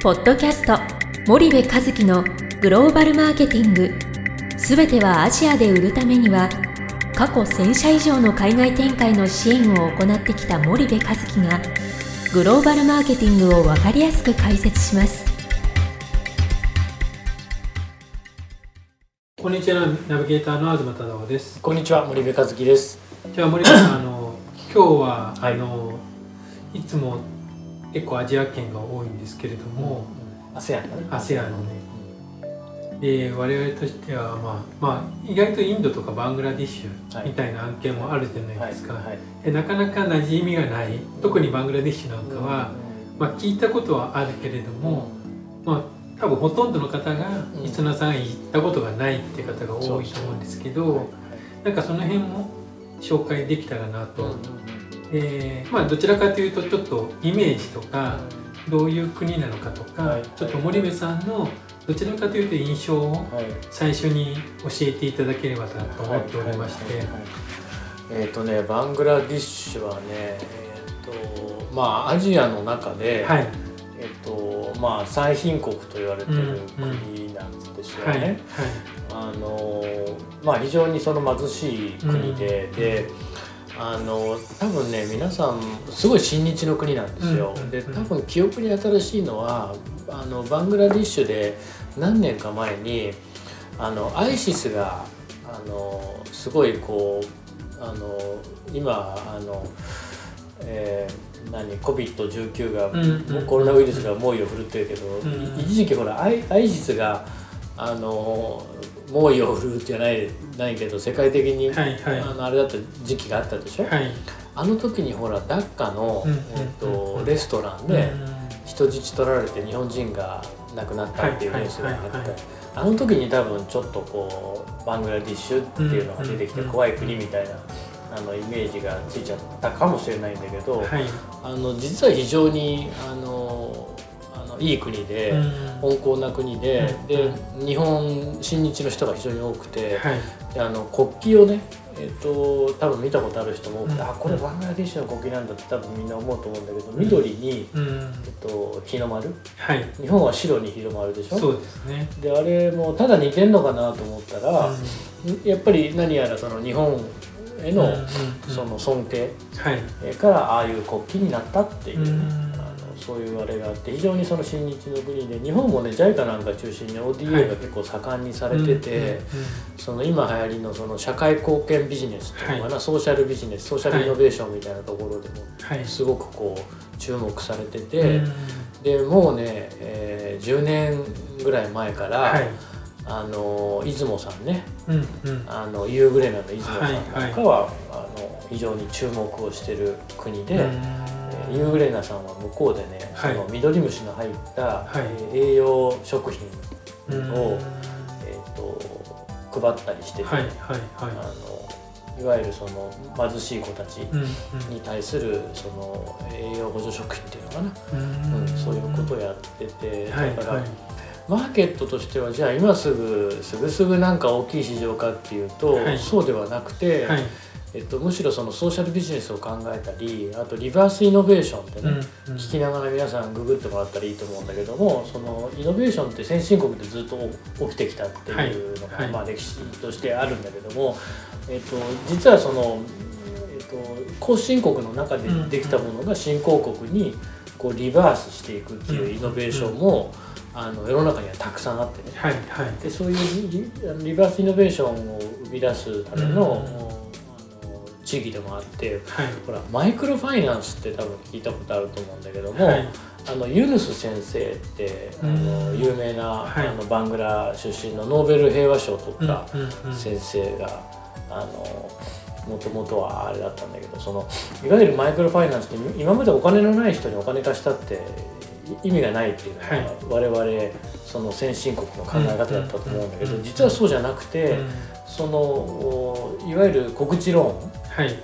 ポッドキャスト森部和樹のグローバルマーケティング。すべてはアジアで売るためには過去1000社以上の海外展開の支援を行ってきた森部和樹がグローバルマーケティングを分かりやすく解説します。こんにちはナビゲーターの東忠夫です。こんにちは森部和樹です。じゃあ森部さんあの今日は、はい。あのいつも結構アジア圏が多いんですけれども、ASEAN だね。ASEAN のね。で我々としてはまあまあ意外とインドとかバングラディッシュみたいな案件もあるじゃないですか、はいはい。でなかなか馴染みがない。特にバングラディッシュなんかは、まあ、聞いたことはあるけれども、まあ多分ほとんどの方がうん。リスナーさんが行ったことがないって方が多いと思うんですけど、なんかその辺も紹介できたらなと、でまあどちらかというとちょっとイメージとかどういう国なのかとか、はい。ちょっと森部さんのどちらかというと印象をはい。最初に教えていただければなと思っておりまして、えっ、とねバングラディッシュはねえっ、とまあアジアの中で、はい。えっ、とまあ最貧国と言われてるうんうん。国なんですよはい。ね。あのまあ非常にその貧しい国で、うん。であの多分ね皆さんすごい親日の国なんですよ、うんで多分記憶に新しいのはあのバングラディッシュで何年か前にあのアイシスがあのすごいこうあの今あの、えー何 COVID-19 が、うんうんコロナウイルスが猛威を振るってるけど、ん。い一時期ほらアイアイシスがあの猛威を振るうじゃないないけど世界的に、はいはい。あのあれだった時期があったでしょ、はい。あの時にほらダッカの、うんえっとうんレストランで人質取られて日本人が亡くなったっていうニュースがあって、あの時に多分ちょっとこうバングラディッシュっていうのが出てきてうん。怖い国みたいなあのイメージがついちゃったかもしれないんだけど、はい。あの実は非常にあのいい国で。うん。温厚な国で,、うん。で日本親日の人が非常に多くて、はい。であの国旗をね、えっと多分見たことある人も多くて、うん。あこれバングラディッシュの国旗なんだって多分みんな思うと思うんだけど緑に、うん。えっと、日の丸。はい。日本は白に日の丸でしょ？そうですね。であれもただ似てんのかなと思ったら、やっぱり何やらその日本への、その尊敬からああいう国旗になったっていうね、そういうあれがあって非常にその親日の国で日本もね JICA なんか中心にはい ODA が結構盛んにされてて、その今流行りのその社会貢献ビジネスってい。うのかな、ソーシャルビジネスソーシャルイノベーションみたいなところでもはい。すごくこう注目されてて、うんでもうね、えー10年ぐらい前から、はい。あの出雲さんねあのユーグレナの出雲さんなんかは、はいあの非常に注目をしてる国で。ユーグレナさんは向こうでね、はい。その緑虫の入った、栄養食品うん。を、えー、と配ったりしてて、はいはいあはのいわゆるその貧しい子たちに対するその栄養補助食品っていうのかな、うん。うんそういうことをやってて、はいだから、はい。マーケットとしてはじゃあ今すぐすぐすぐなんか大きい市場かっていうと、はい。そうではなくて、はいえっと、むしろそのソーシャルビジネスを考えたりあとリバースイノベーションってね、うんうん。聞きながら皆さんググってもらったらいいと思うんだけどもそのイノベーションって先進国でずっと起きてきたっていうのが、はい。はいまあ、歴史としてあるんだけども、えっと、実はその、えっと、後進国の中でできたものが新興国にこうリバースしていくっていうイノベーションも、あの世の中にはたくさんあってね。はいはい。でそういうリバースイノベーションを生み出すための,、うん地域でもあってはい。ほらマイクロファイナンスって多分聞いたことあると思うんだけども、はい。あのユヌス先生ってあのうん。有名な、はい。あのバングラ出身のノーベル平和賞を取った先生が、あのもともとはあれだったんだけどそのいわゆるマイクロファイナンスって今までお金のない人にお金貸したって意味がないっていうのが、はい。我々その先進国の考え方だったと思うんだけど、うん実はそうじゃなくて、うん。そのおいわゆる小口ロ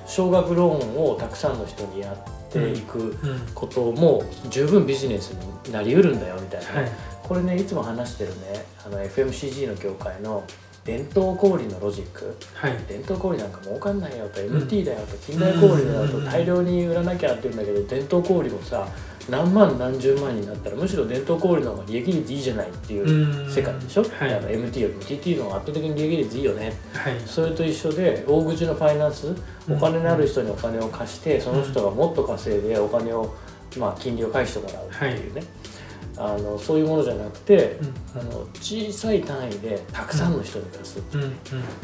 少額ローンをたくさんの人にやっていくうん。ことも十分ビジネスになりうるんだよみたいな、はい。これねいつも話してるね。あの FMCG の業界の伝統小売のロジック？はい。伝統小売なんか儲かんないよと MT だよと近代小売だと大量に売らなきゃって言うんだけど伝統小売もさ何万何十万になったらむしろ伝統小売の方が利益率いいじゃないっていう世界でしょ、はい。だから MT よりも TT の方が圧倒的に利益率いいよね。はい。それと一緒で大口のファイナンス？お金のある人にお金を貸してその人がもっと稼いでお金を、まあ、金利を返してもらうっていうね、あのそういうものじゃなくて、うん。あの小さい単位でたくさんの人に貸す、うん。うん。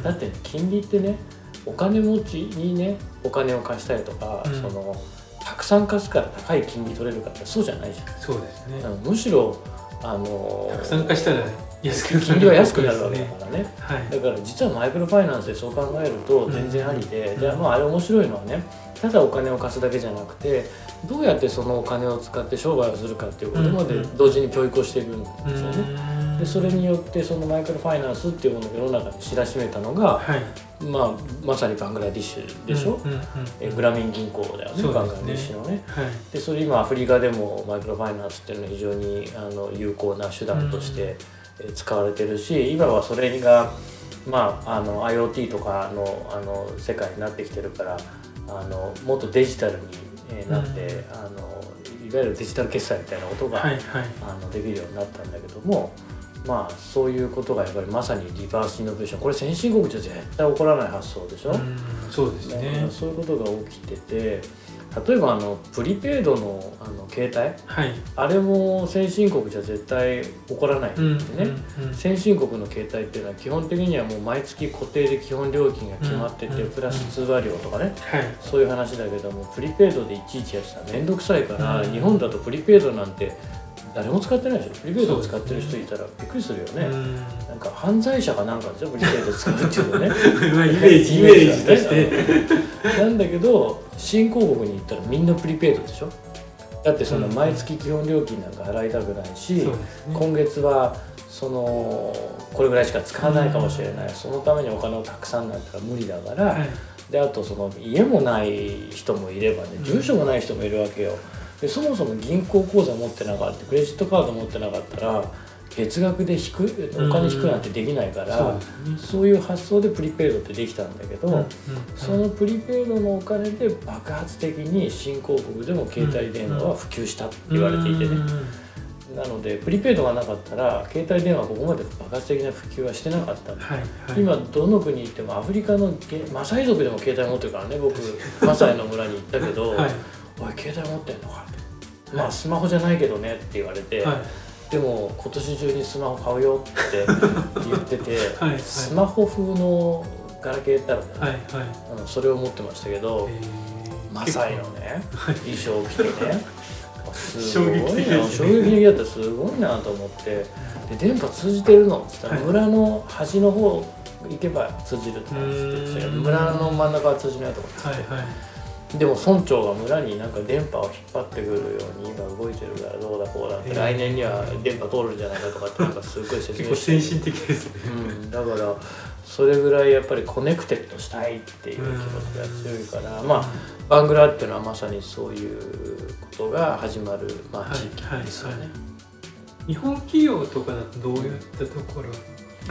だって、ね、金利ってねお金持ちにねお金を貸したりとか、うん。そのたくさん貸すから高い金利取れるかってそうじゃないじそうですね。むしろあのたくさん貸したら安くなる金利は安くなるわけだねからね。はい。だから実はマイクロファイナンスでそう考えると全然ありで、うん。でまああれ面白いのはねただお金を貸すだけじゃなくてどうやってそのお金を使って商売をするかっていうことまでうん同時に教育をしていくんですうよね。ん。でそれによってそのマイクロファイナンスっていうものを世の中に知らしめたのが、はい。まあ、まさにバングラディッシュでしょ、うんうんうんえグラミン銀行だよねね。バングラディッシュのね。はい。でそれ今アフリカでもマイクロファイナンスっていうのは非常にあの有効な手段としてえー使われてるし今はそれが、まあ、あの IoT とかのあの世界になってきてるからあのもっとデジタルにえーなって、うん。あのいわゆるデジタル決済みたいなことが、はいはい。あのできるようになったんだけども。まあそういうことがやっぱりまさにリバースイノベーション。これ先進国じゃ絶対起こらない発想でしょ、うんそうですね。そういうことが起きてて例えばあのプリペイドのあの携帯？はい。あれも先進国じゃ絶対起こらないんでうんね、うんうん。先進国の携帯っていうのは基本的にはもう毎月固定で基本料金が決まってて、うんプラス通話料とかね。はい。そういう話だけどもプリペイドでいちいちやってたら面倒くさいから、うん。日本だとプリペイドなんて誰も使ってないでしょ。プリペイドを使ってる人いたらびっくりするよね、うん。なんか犯罪者かなんかでしょプリペイド使うっていうのね。まあイメージイメージとして。なんだけど新興国に行ったらみんなプリペイドでしょ。だってそのうん。毎月基本料金なんか払いたくないし、ね。今月はそのこれぐらいしか使わないかもしれない、そのためにお金をたくさんなんたら無理だから、はい。であとその家もない人もいればね住所もない人もいるわけよでそもそも銀行口座持ってなかったクレジットカード持ってなかったら月額で引くお金引くなんてできないから、そうですねそういう発想でプリペイドってできたんだけど、うんうんそのプリペイドのお金で爆発的に新興国でも携帯電話は普及したって言われていてね、うんなのでプリペイドがなかったら携帯電話はここまで爆発的な普及はしてなかったはいはい。今どの国行ってもアフリカのゲマサイ族でも携帯持ってるからね僕マサイの村に行ったけど「はいおい携帯持ってんのか?」って「まあスマホじゃないけどね」って言われて、はい。でも今年中にスマホ買うよって言ってて はいはい。スマホ風のガラケーってあるんだよね、はいはい。うん、それを持ってましたけど、えー。マサイのね衣装を着てね。す衝ごいな。衝撃的だったすごいなと思って。で電波通じてるのっつったら、はい。村の端の方行けば通じるとかっつって。村の真ん中は通じないとかっつって、はいはいでも村長が村になんか電波を引っ張ってくるように今動いてるからどうだこうだって、来年には電波通るんじゃないかとかってなんかすごい説明して結構先進的ですね。うん、だからそれぐらいやっぱり connected したいっていう気持ちが強いから、まあバングラっていうのはまさにそういうことが始まる、まあ、はい地域ですよね。はい日本企業とかだとどういったところ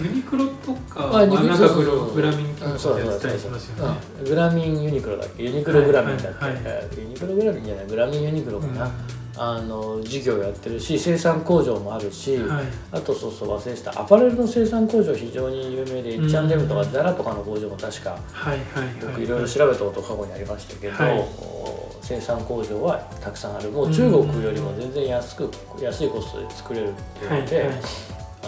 ユニクロとかあユニクロなんかそうそうそう。グラミンとかやってたりしますよね。うんグラミンユニクロだっけ？ユニクログラミンだっけ、はい。はいはユニクログラミンじゃないグラミンユニクロかな、うあの事業やってるし生産工場もあるし、んはい。あとそうそう忘れてた。アパレルの生産工場非常に有名でうん。H&M とかザラとかの工場も確かはいはいはい。僕いろいろ調べたこと過去にありましたけど、はいお生産工場はたくさんあるもう中国よりも全然安く安いコストで作れるっていうので、はいはい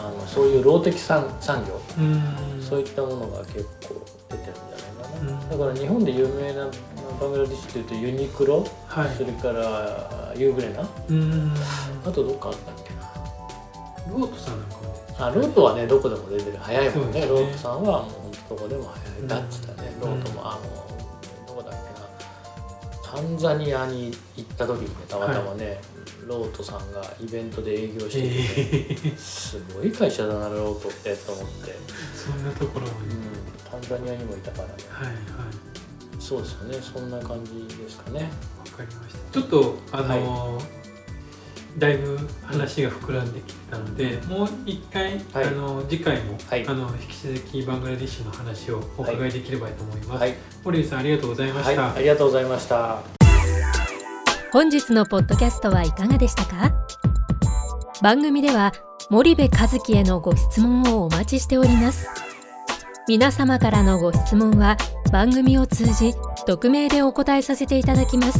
あのそういうローテク産産業、うん。そういったものが結構出てるんじゃないかな、うん。だから日本で有名なバングラディッシュっていうとユニクロ、はい。それからユーグレナうん。あとどっかあったっけな。ロートさんなんかもあロートはねどこでも出てる。早いもんね。ね。ロートさんはもうどこでも早い。だっつったね、ンザニアに行った時にねたまたまね、ロートさんがイベントで営業してて、えーすごい会社だなロートってと思って、そんなところうにん、タンザニアにもいたからね。はいはい。そうですよね。そんな感じですかね。わかりました。ちょっとあのーだいぶ話が膨らんできたので、もう一回、はい。あの次回も、はい。あの引き続きバングラデシュの話をお伺いできればと思います。はい、森部さんありがとうございまはい、した。ありがとうございました。本日のポッドキャストはいかがでしたか？番組では森部和樹へのご質問をお待ちしております。皆様からのご質問は番組を通じ匿名でお答えさせていただきます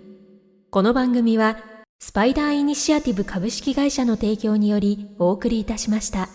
この番組はスパイダーイニシアティブ株式会社の提供によりお送りいたしました。